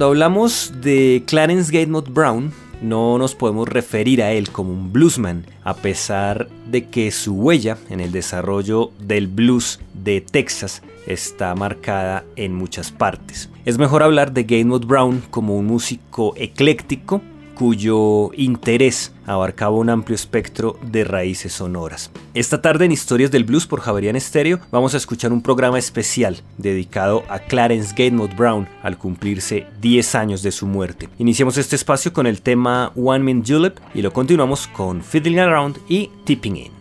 Cuando hablamos de Clarence Gatemouth Brown, no nos podemos referir a él como un bluesman, a pesar de que su huella en el desarrollo del blues de Texas está marcada en muchas partes. Es mejor hablar de Gatemouth Brown como un músico ecléctico cuyo interés abarcaba un amplio espectro de raíces sonoras. Esta tarde en Historias del Blues por Javerian Stereo vamos a escuchar un programa especial dedicado a Clarence Gatemouth Brown al cumplirse 10 años de su muerte. Iniciamos este espacio con el tema One Man Julep y lo continuamos con Fiddling Around y Tipping In.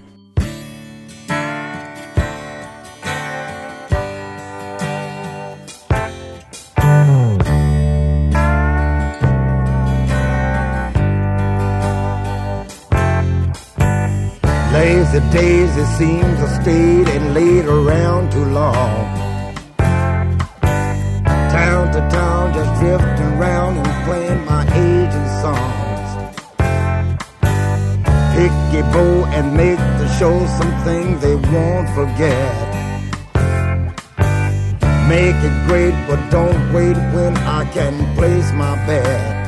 The days it seems I stayed and laid around too long. Town to town, just drifting around and playing my aging songs. Pick a bow and make the show something they won't forget. Make it great, but don't wait when I can place my bet.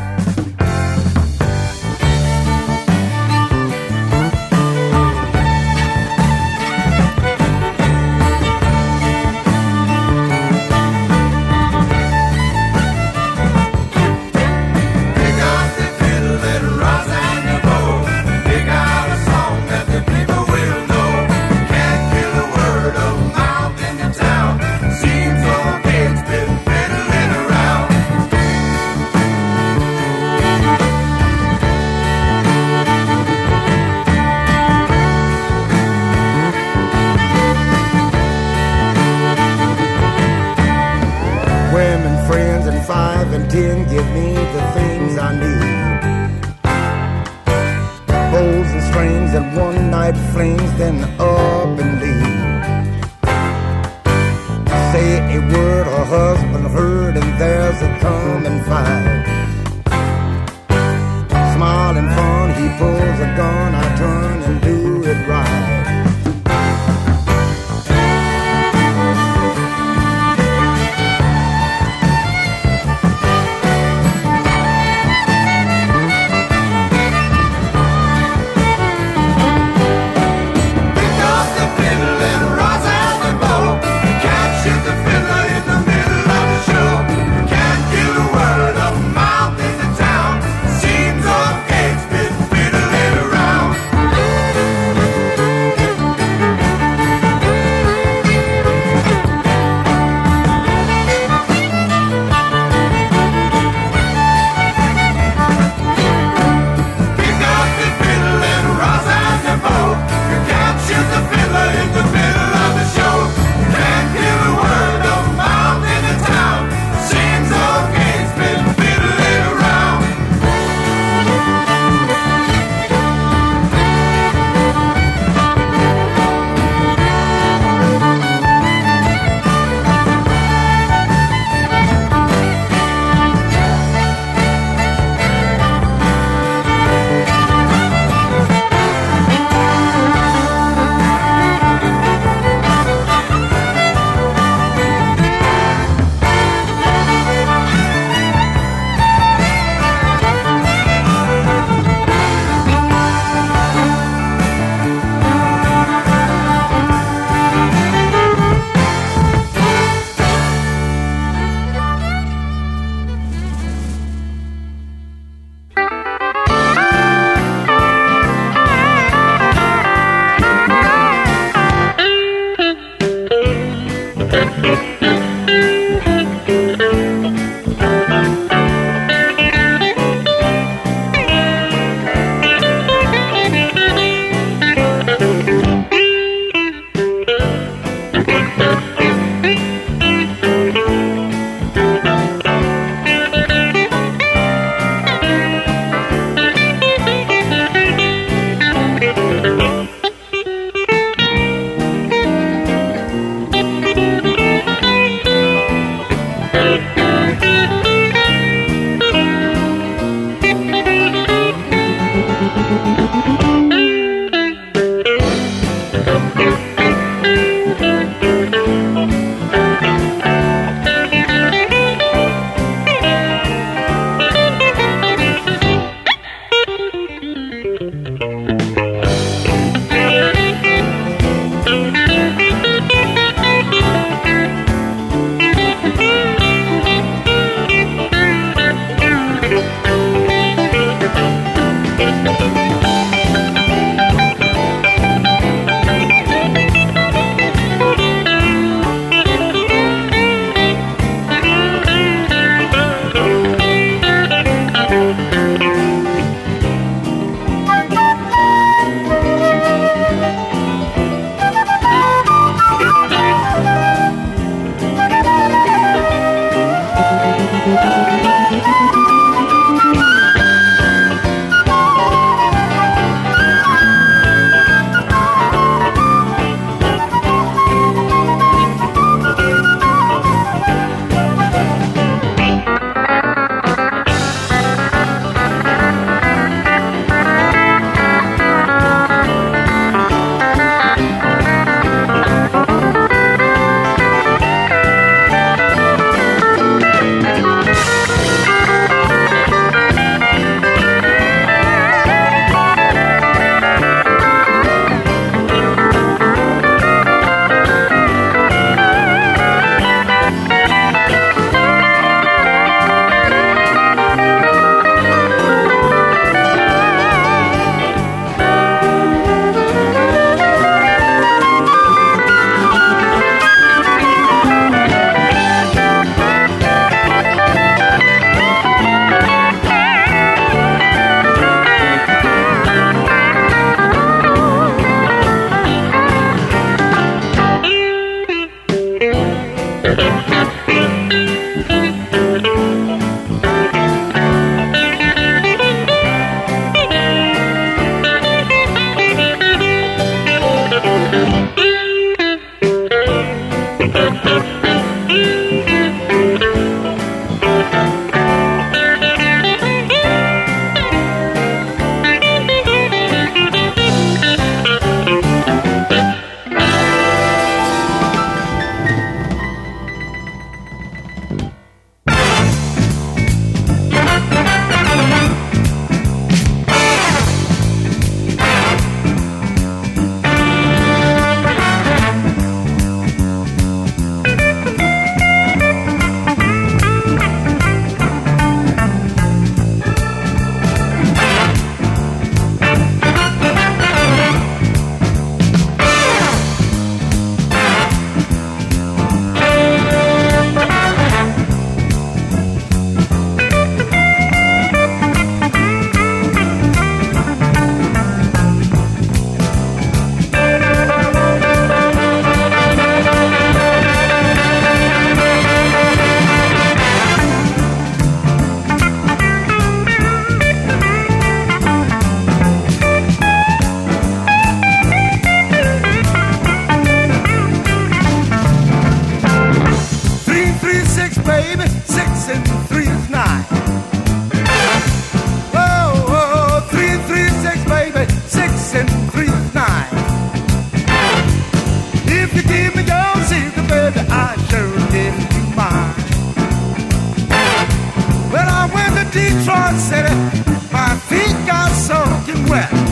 Detroit City, my feet got soaking wet.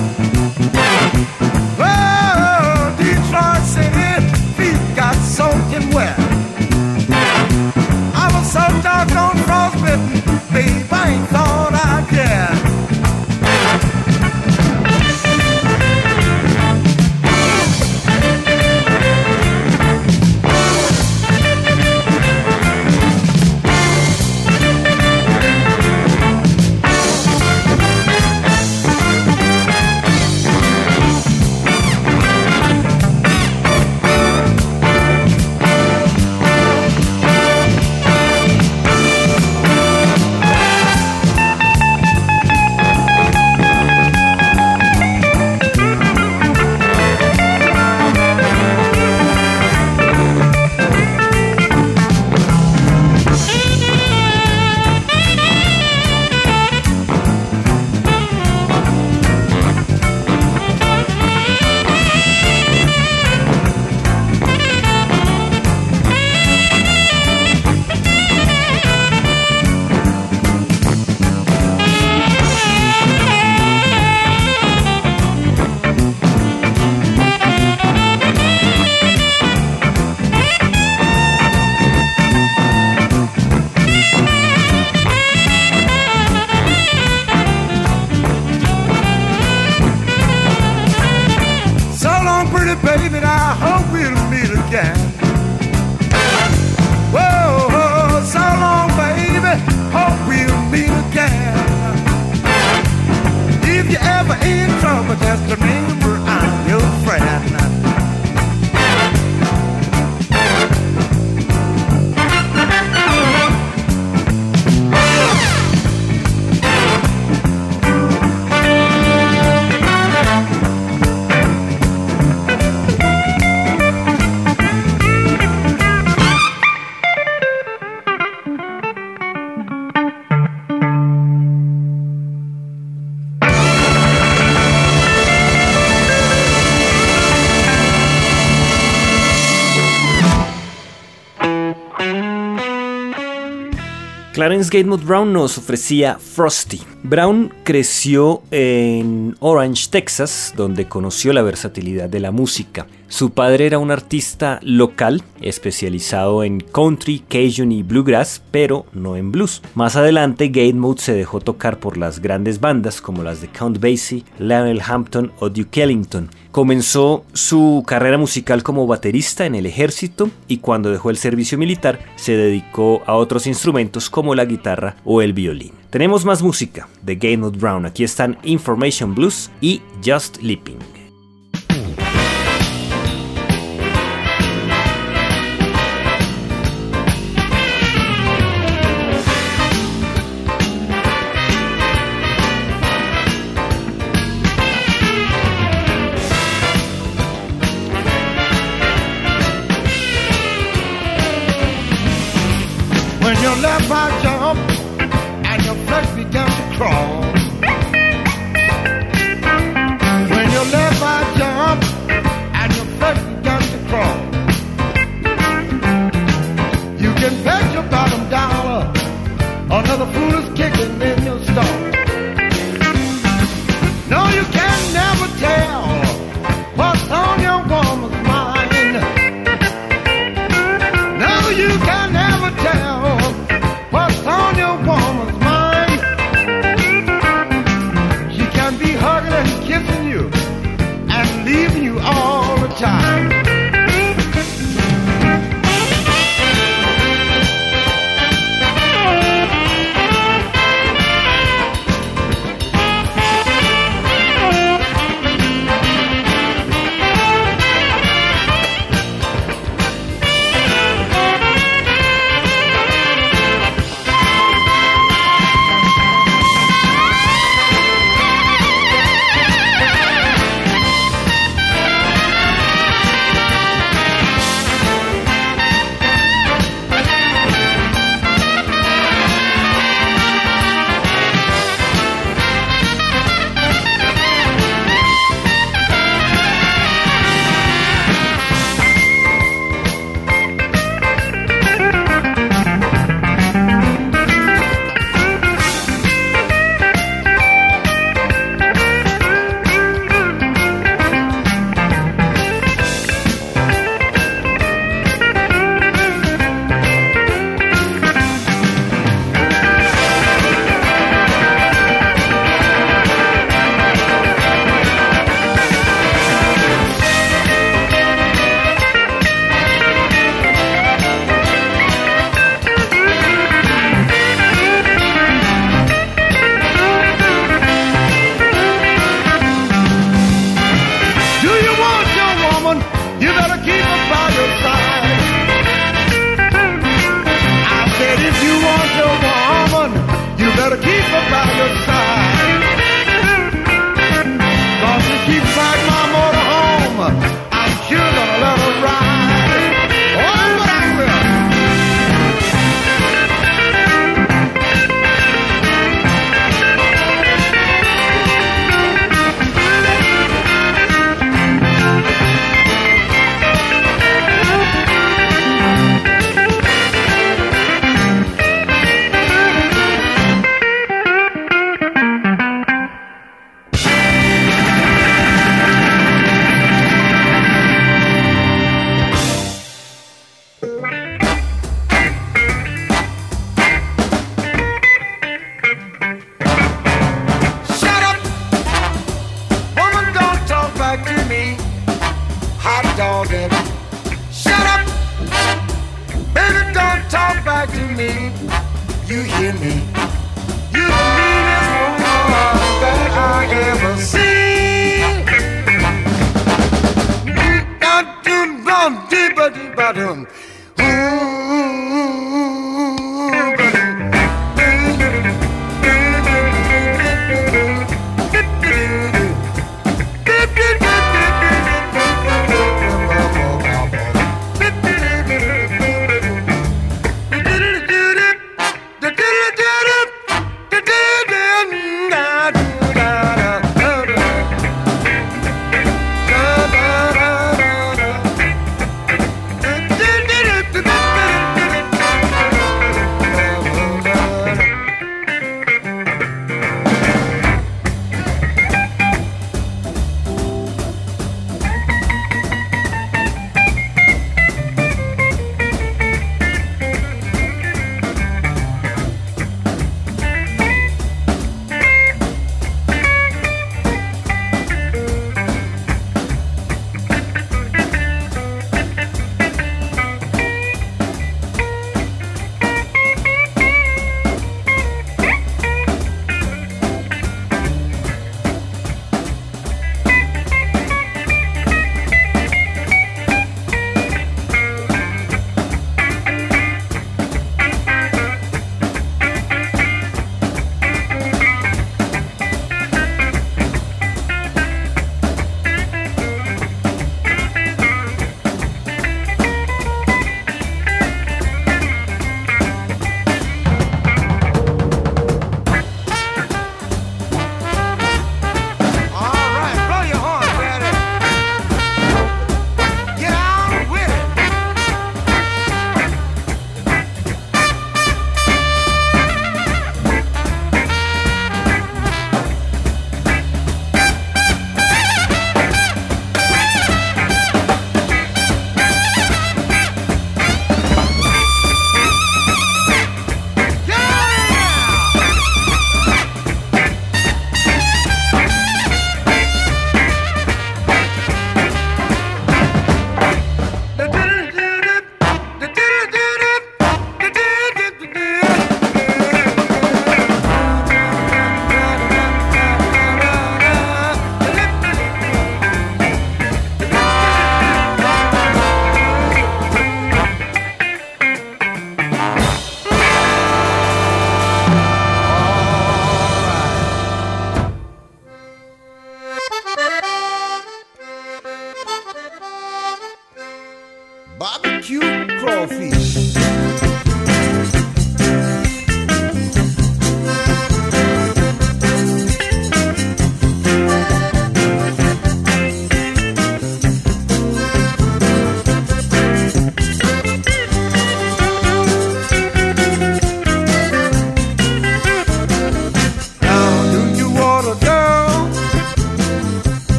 Clarence Gatemouth Brown nos ofrecía Frosty. Brown creció en Orange, Texas, donde conoció la versatilidad de la música. Su padre era un artista local, especializado en country, cajun y bluegrass, pero no en blues. Más adelante, Gatemouth se dejó tocar por las grandes bandas como las de Count Basie, Lionel Hampton o Duke Ellington. Comenzó su carrera musical como baterista en el ejército y cuando dejó el servicio militar se dedicó a otros instrumentos como la guitarra o el violín. Tenemos más música de Gatemouth Brown. Aquí están Information Blues y Just Leaping. When your left eye your flesh began to crawl.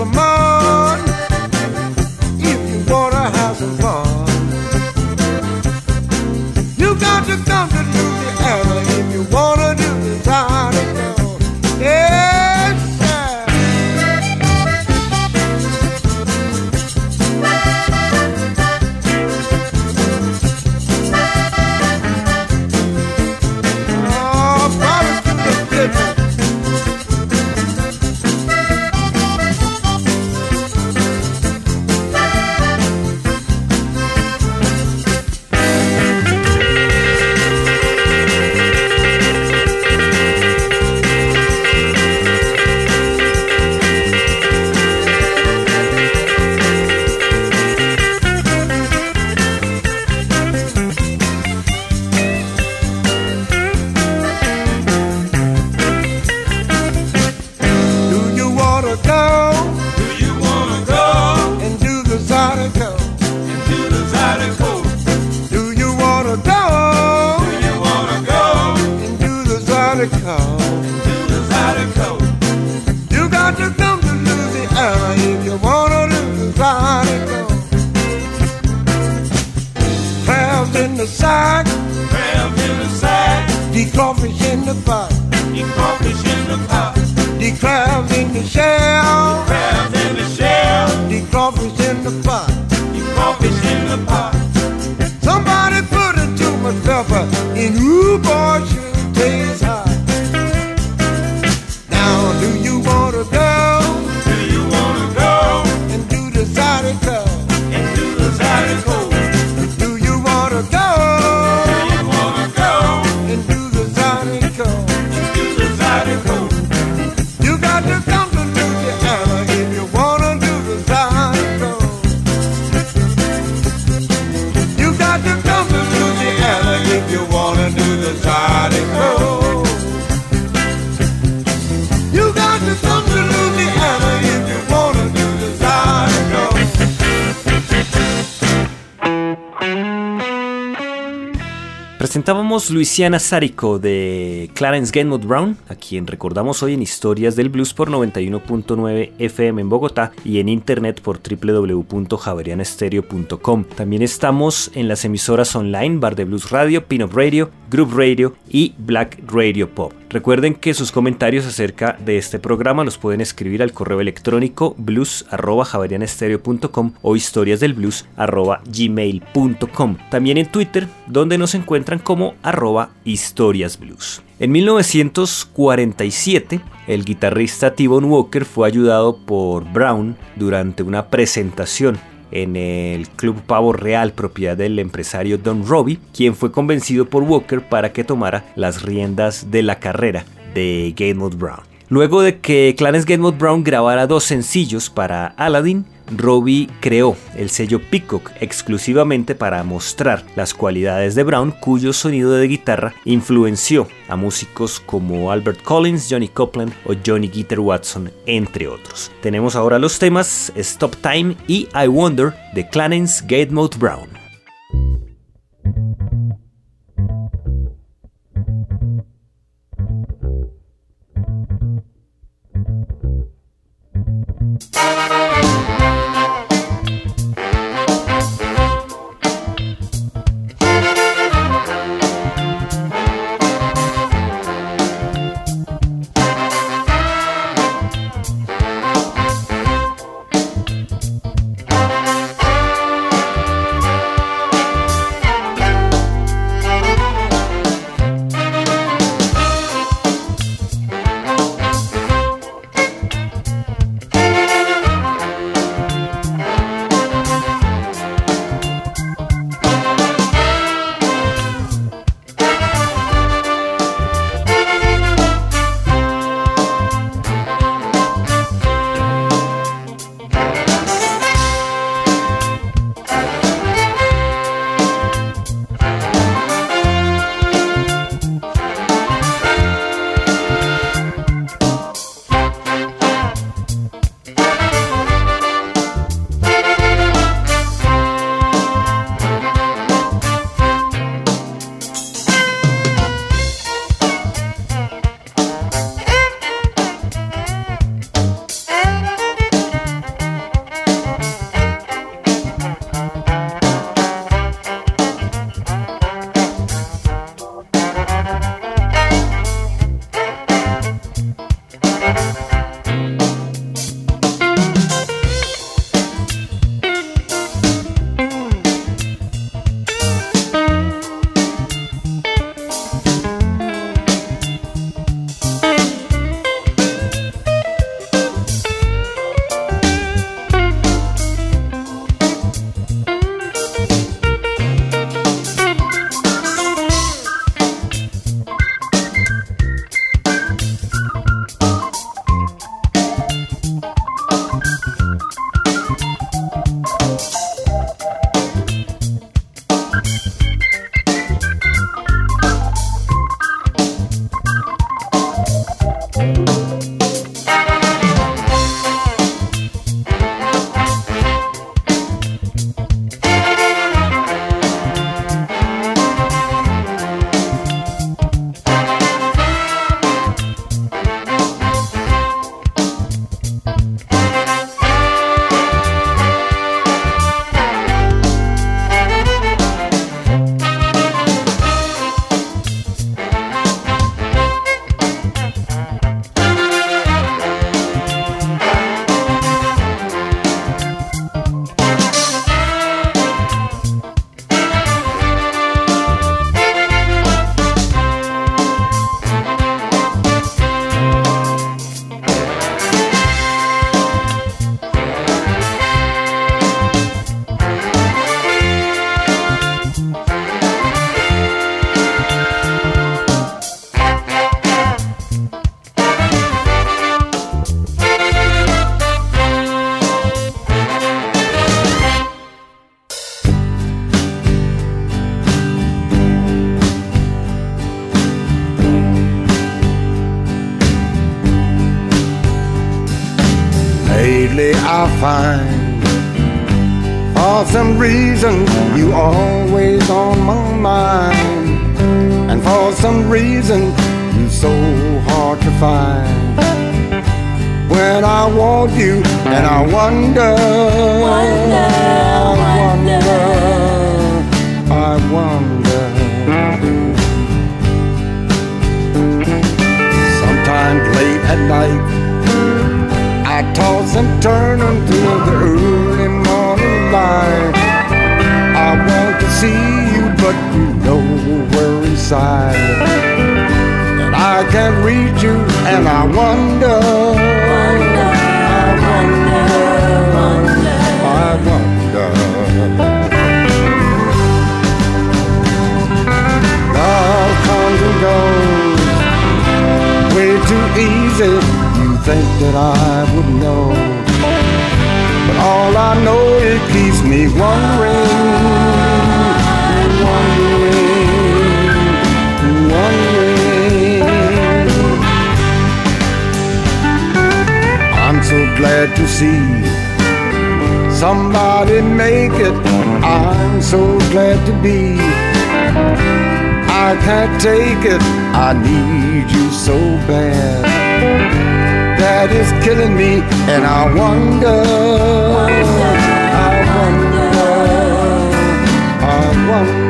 some more. Pepper in ooh boy sure taste Presentábamos Luisiana Sárico de Clarence Gainwood Brown, a quien recordamos hoy en Historias del Blues por 91.9 FM en Bogotá y en internet por www.javerianestereo.com. También estamos en las emisoras online Bar de Blues Radio, Pinup Radio, Group Radio y Black Radio Pop. Recuerden que sus comentarios acerca de este programa los pueden escribir al correo electrónico blues.javerianestereo.com o historiasdelblues.gmail.com. También en Twitter, donde nos encuentran como arroba historiasblues. En 1947, el guitarrista T-Bone Walker fue ayudado por Brown durante una presentación en el Club Pavo Real, propiedad del empresario Don Robbie, quien fue convencido por Walker para que tomara las riendas de la carrera de Gainwood Brown. Luego de que Clarence Gainwood Brown grabara dos sencillos para Aladdin, Robbie creó el sello Peacock exclusivamente para mostrar las cualidades de Brown, cuyo sonido de guitarra influenció a músicos como Albert Collins, Johnny Copeland o Johnny Guitar Watson, entre otros. Tenemos ahora los temas Stop Time y I Wonder de Clarence Gatemouth Brown. Reason you always on my mind, and for some reason you so hard to find. When I want you, and I wonder, Wonder, I wonder. I wonder. Sometimes late at night, I toss and turn until the early morning light. But you know we're inside. And I can't reach you, and I wonder. I wonder. I wonder. Love comes and goes way too easy. You think that I would know, but all I know it keeps me wondering, glad to see somebody make it. I'm so glad to be. I can't take it. I need you so bad. That is killing me, and I wonder. I wonder. I wonder. Love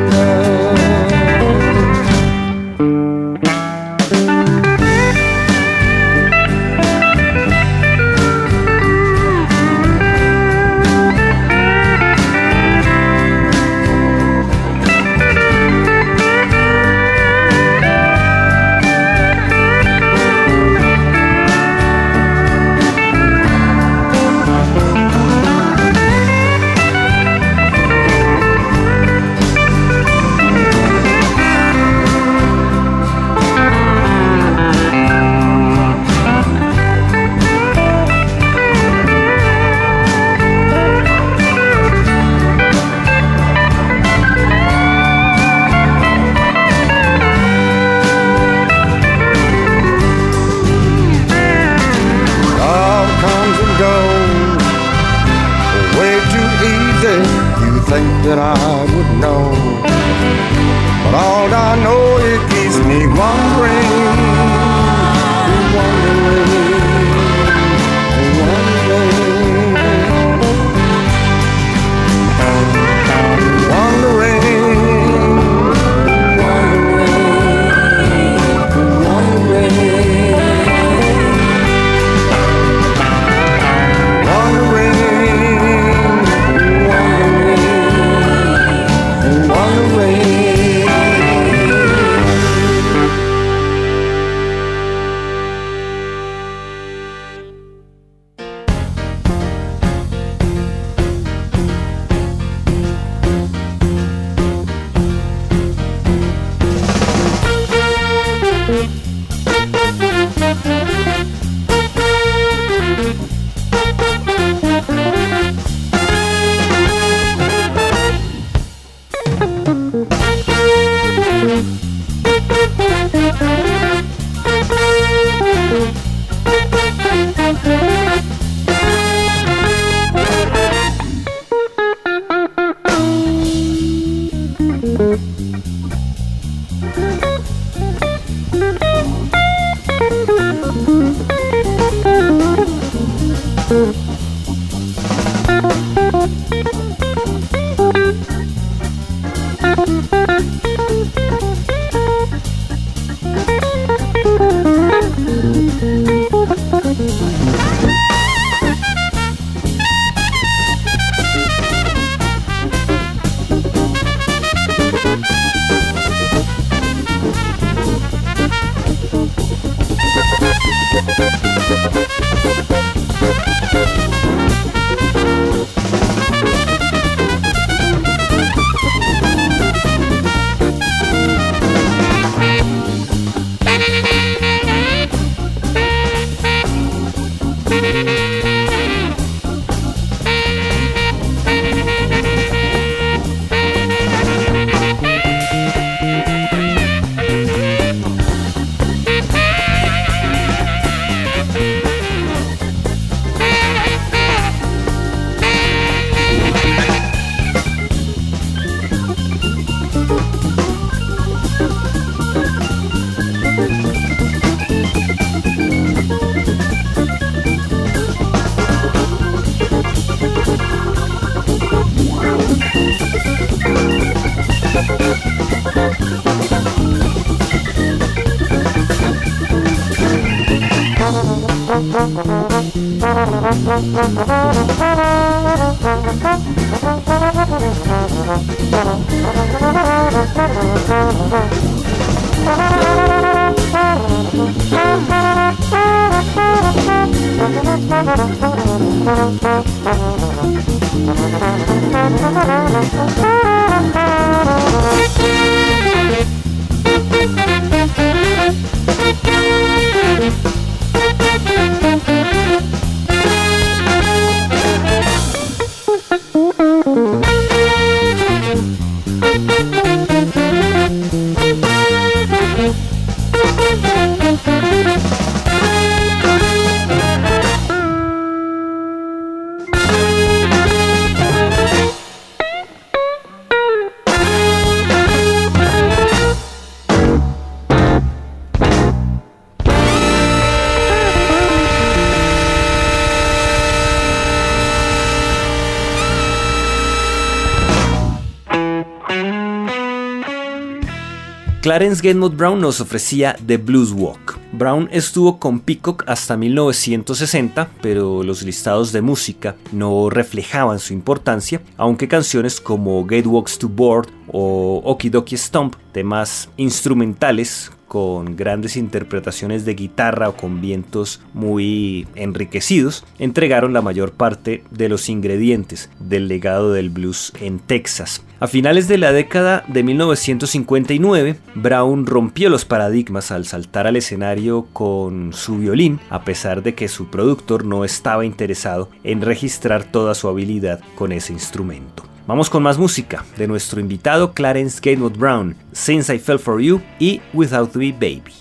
Clarence Gedmont Brown nos ofrecía The Blues Walk. Brown estuvo con Peacock hasta 1960, pero los listados de música no reflejaban su importancia, aunque canciones como Gate Walks to Board o Okidoki Stomp, temas instrumentales con grandes interpretaciones de guitarra o con vientos muy enriquecidos, entregaron la mayor parte de los ingredientes del legado del blues en Texas. A finales de la década de 1959, Brown rompió los paradigmas al saltar al escenario con su violín, a pesar de que su productor no estaba interesado en registrar toda su habilidad con ese instrumento. Vamos con más música de nuestro invitado Clarence Gatewood Brown, Since I Fell For You y Without Me Baby.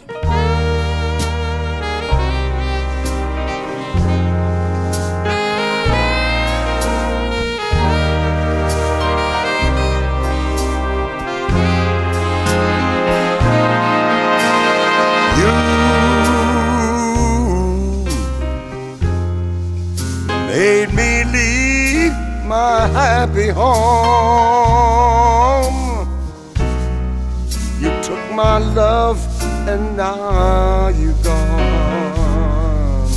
My happy home. You took my love and now you're gone.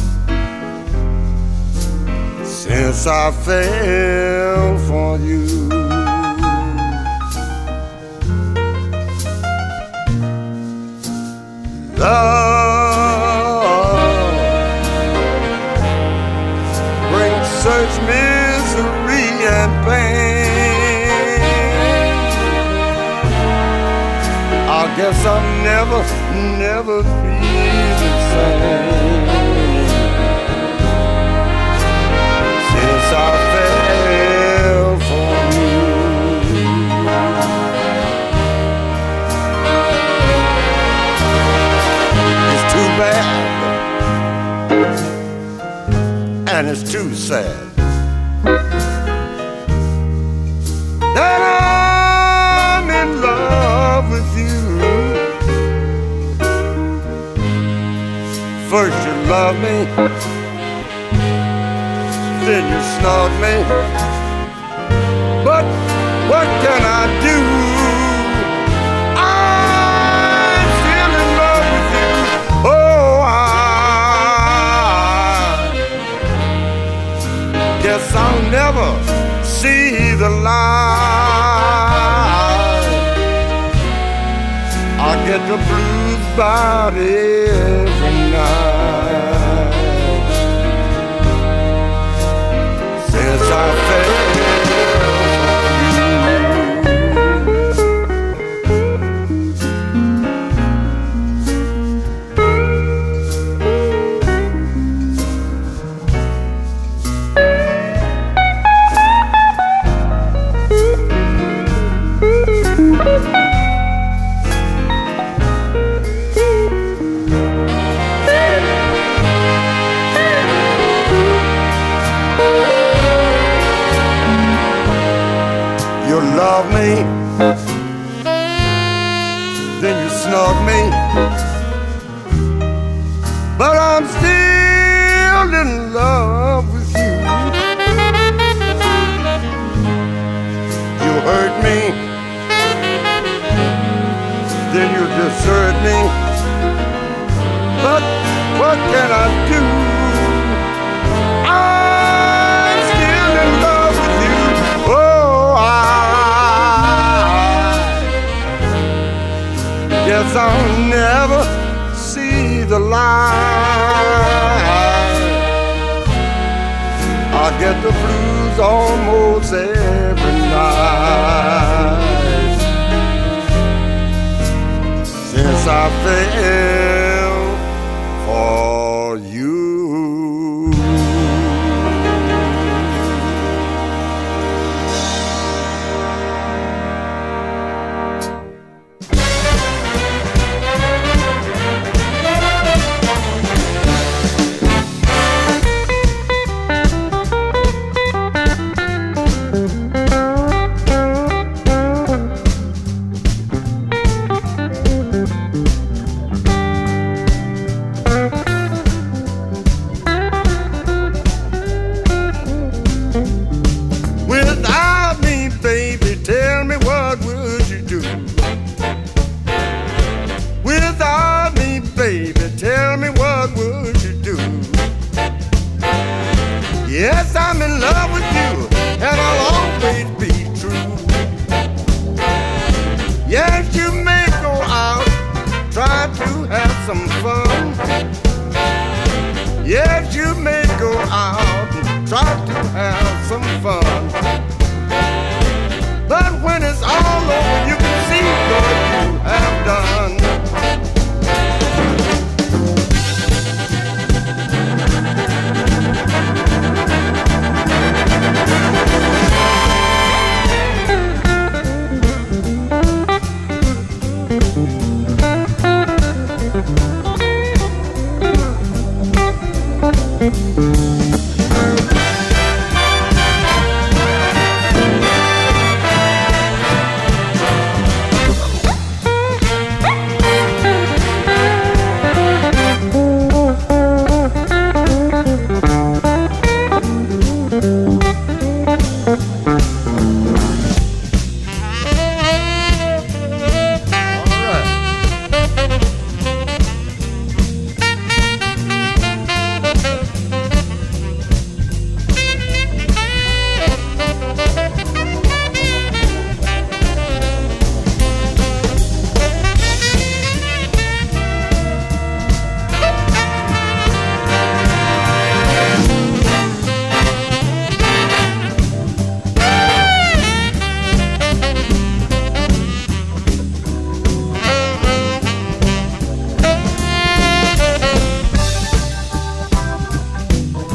Since I fell for you. Love brings such misery and pain. I guess I'll never, never be the same. Since I fell for you. It's too bad and it's too sad First you love me, then you snub me. But what can I do? I'm still in love with you. Oh, I Guess I'll never see the light. I get the blues about every of me. Cause I'll never see the light. I get the blues almost every night. Since I fell. Yes, I'm in love with you, and I'll always be true. Yes, you may go out, try to have some fun. Yes, you may go out, try to have some fun.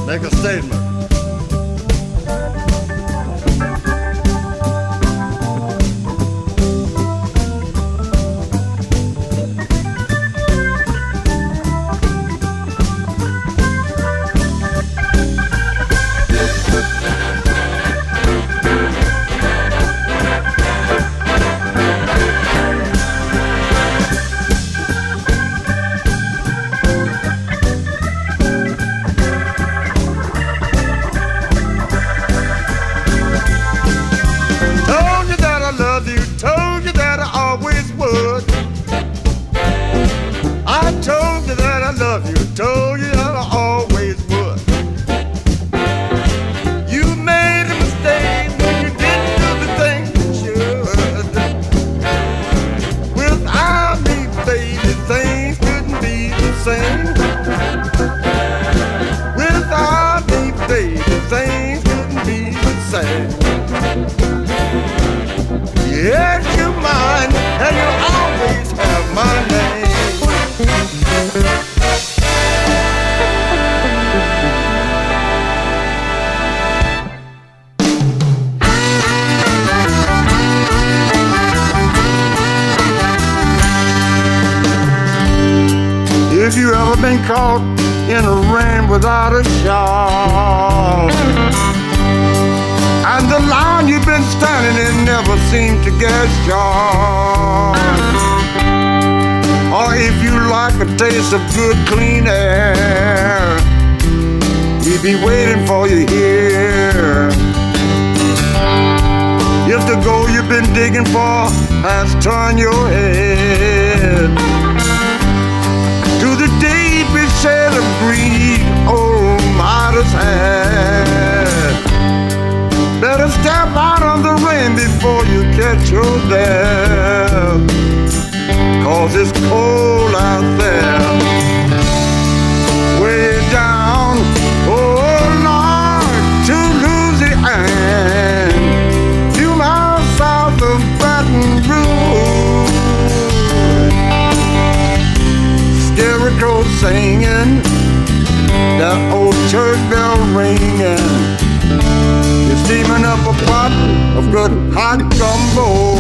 Make a statement. be waiting for you here. If the goal you've been digging for has turned your head to the deepest shade of greed, old oh, Midas had. Better step out of the rain before you catch your death. Cause it's cold out there. Singing, that old church bell ringing. You're steaming up a pot of good hot. Gumbo.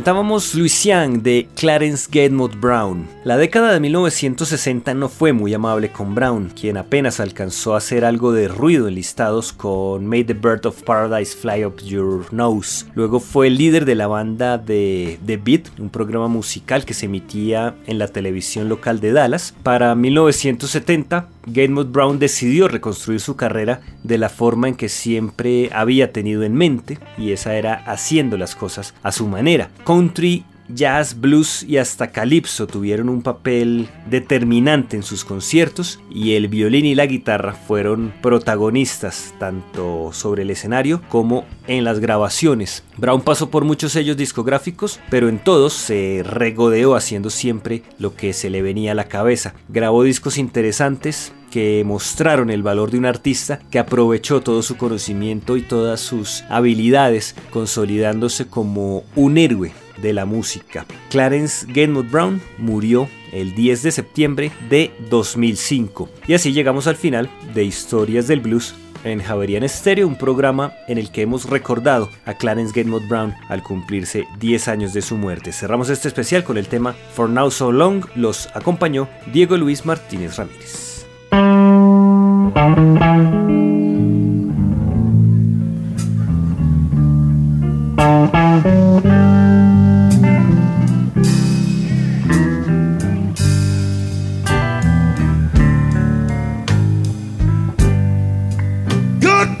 Presentábamos Louisiane de Clarence Gedmont Brown. La década de 1960 no fue muy amable con Brown, quien apenas alcanzó a hacer algo de ruido en listados con May the Bird of Paradise Fly Up Your Nose. Luego fue el líder de la banda de The Beat, un programa musical que se emitía en la televisión local de Dallas. Para 1970, Gedmont Brown decidió reconstruir su carrera de la forma en que siempre había tenido en mente, y esa era haciendo las cosas a su manera. Country, jazz, blues y hasta calipso tuvieron un papel determinante en sus conciertos y el violín y la guitarra fueron protagonistas tanto sobre el escenario como en las grabaciones. Brown pasó por muchos sellos discográficos, pero en todos se regodeó haciendo siempre lo que se le venía a la cabeza. Grabó discos interesantes, que mostraron el valor de un artista que aprovechó todo su conocimiento y todas sus habilidades, consolidándose como un héroe de la música. Clarence Gedmont Brown murió el 10 de septiembre de 2005. Y así llegamos al final de Historias del Blues en Javerian Stereo, un programa en el que hemos recordado a Clarence Gedmont Brown al cumplirse 10 años de su muerte. Cerramos este especial con el tema For Now So Long. Los acompañó Diego Luis Martínez Ramírez.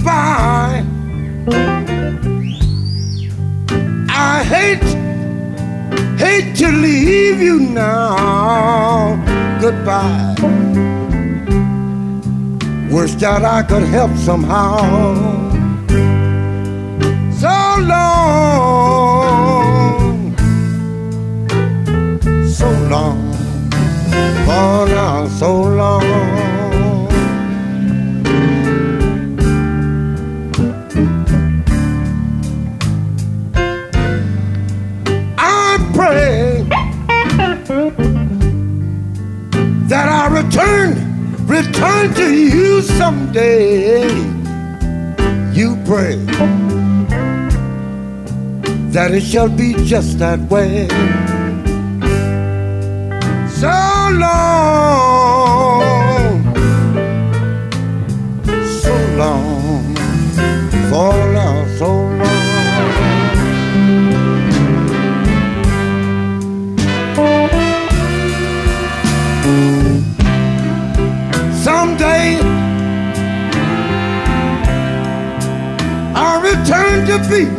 Goodbye. I hate, hate to leave you now. Goodbye. Wish that I could help somehow. So long, shall be just that way. So long, so long, for now, so long. Someday I'll return to be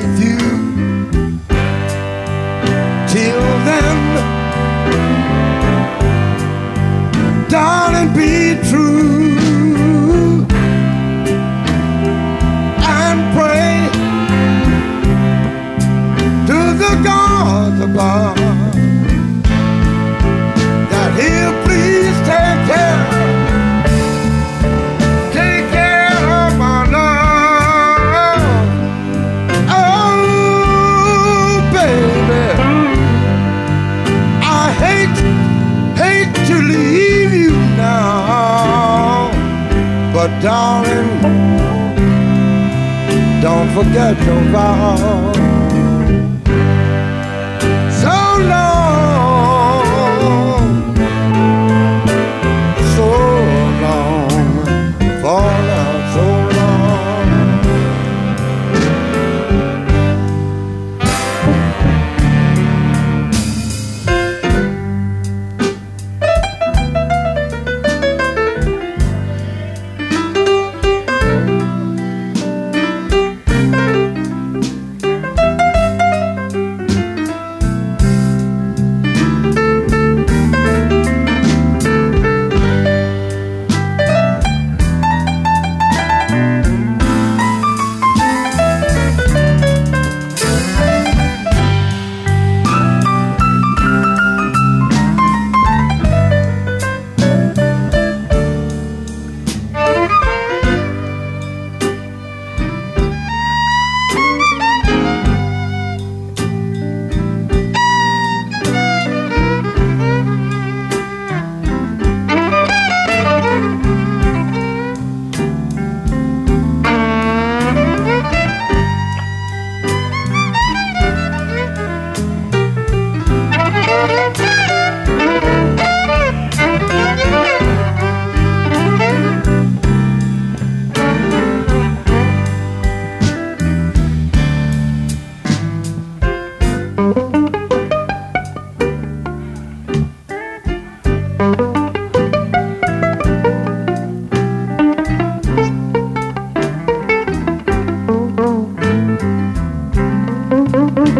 that He'll please take care, take care of my love. Oh, baby, I hate, hate to leave you now, but darling, don't forget your vow.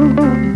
Someday